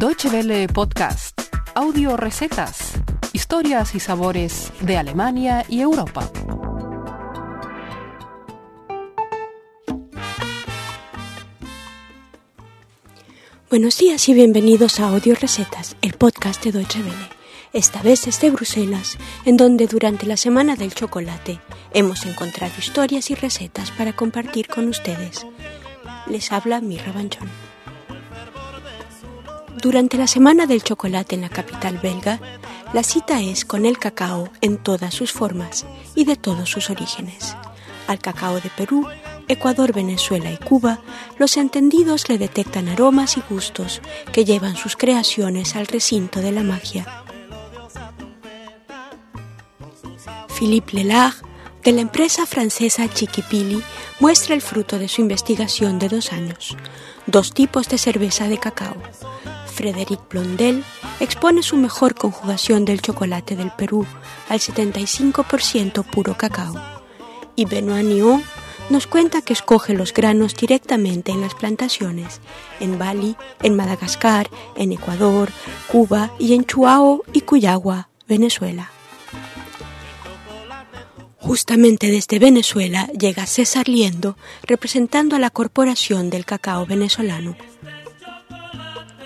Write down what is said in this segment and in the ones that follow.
Deutsche Welle Podcast, audio recetas, historias y sabores de Alemania y Europa. Buenos días y bienvenidos a Audio Recetas, el podcast de Deutsche Welle. Esta vez desde Bruselas, en donde durante la Semana del Chocolate hemos encontrado historias y recetas para compartir con ustedes. Les habla Mirra Banchón. Durante la Semana del Chocolate en la capital belga, la cita es con el cacao en todas sus formas y de todos sus orígenes. Al cacao de Perú, Ecuador, Venezuela y Cuba, los entendidos le detectan aromas y gustos que llevan sus creaciones al recinto de la magia. Philippe Lelag, de la empresa francesa Chiquipili, muestra el fruto de su investigación de dos años, dos tipos de cerveza de cacao. Frédéric Blondel expone su mejor conjugación del chocolate del Perú al 75% puro cacao. Y Benoît Nion nos cuenta que escoge los granos directamente en las plantaciones, en Bali, en Madagascar, en Ecuador, Cuba y en Chuao y Cuyagua, Venezuela. Justamente desde Venezuela llega César Liendo representando a la Corporación del Cacao Venezolano.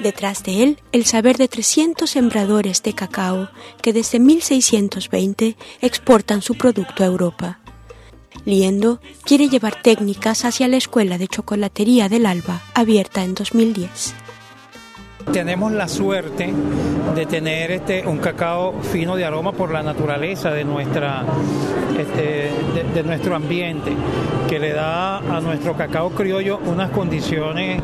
Detrás de él, el saber de 300 sembradores de cacao que desde 1620 exportan su producto a Europa. Liendo quiere llevar técnicas hacia la Escuela de Chocolatería del Alba, abierta en 2010. Tenemos la suerte de tener este, un cacao fino de aroma por la naturaleza de, nuestra, este, de, de nuestro ambiente, que le da a nuestro cacao criollo unas condiciones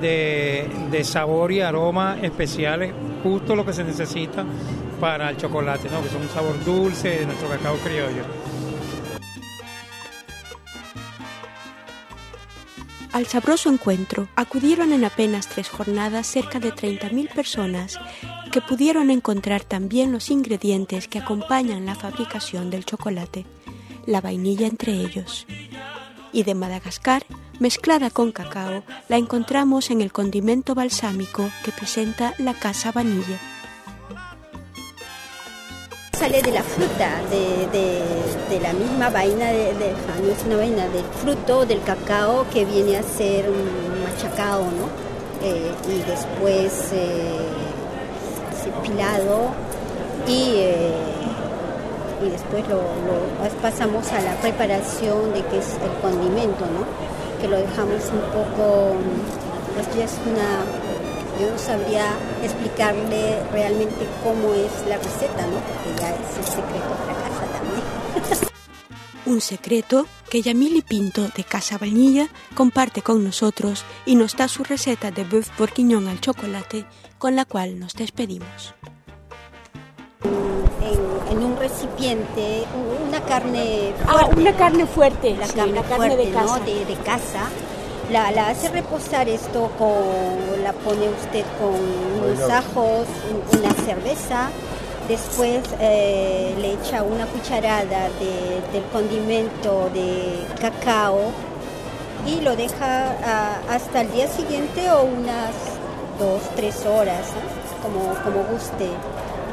de, sabor y aroma especiales, justo lo que se necesita para el chocolate, ¿no? que es un sabor dulce de nuestro cacao criollo. Al sabroso encuentro acudieron en apenas tres jornadas cerca de 30.000 personas que pudieron encontrar también los ingredientes que acompañan la fabricación del chocolate, la vainilla entre ellos. Y de Madagascar, mezclada con cacao, la encontramos en el condimento balsámico que presenta la casa vanilla sale de la fruta, de, la misma vaina, de, no es una vaina, del fruto del cacao que viene a ser machacado, ¿no? Eh, y después eh, pilado y, eh, y después lo, lo, pasamos a la preparación de que es el condimento, ¿no? Que lo dejamos un poco, pues ya es una yo no sabría explicarle realmente cómo es la receta, ¿no? Porque ya es el secreto de la casa también. Un secreto que Yamili Pinto de Casa Vainilla comparte con nosotros y nos da su receta de bœuf bourguignon al chocolate con la cual nos despedimos. En un recipiente, una carne fuerte. Ah, una carne fuerte. La sí, carne, la carne fuerte, de casa. ¿no? De, de casa la, la, hace reposar esto con, la pone usted con unos ajos, una cerveza, después eh, le echa una cucharada de, del condimento de cacao y lo deja uh, hasta el día siguiente o unas dos, tres horas, ¿eh? como, como guste.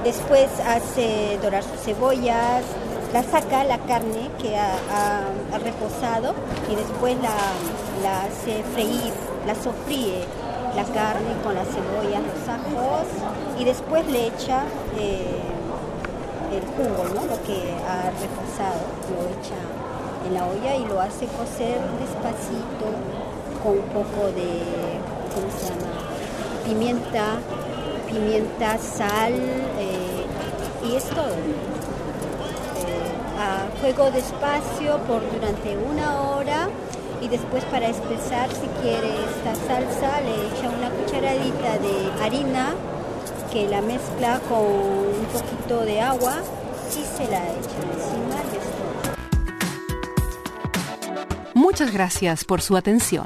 Después hace dorar sus cebollas, la saca la carne que ha, reposado y después la, hace freír, la sofríe la carne con la cebolla, los ajos y después le echa eh, el jugo, ¿no? lo que ha reposado, lo echa en la olla y lo hace cocer despacito con un poco de. Pimienta, pimienta, sal eh, y es todo a fuego despacio por durante una hora y después para espesar si quiere esta salsa le echa una cucharadita de harina que la mezcla con un poquito de agua y se la echa encima y es todo. Muchas gracias por su atención.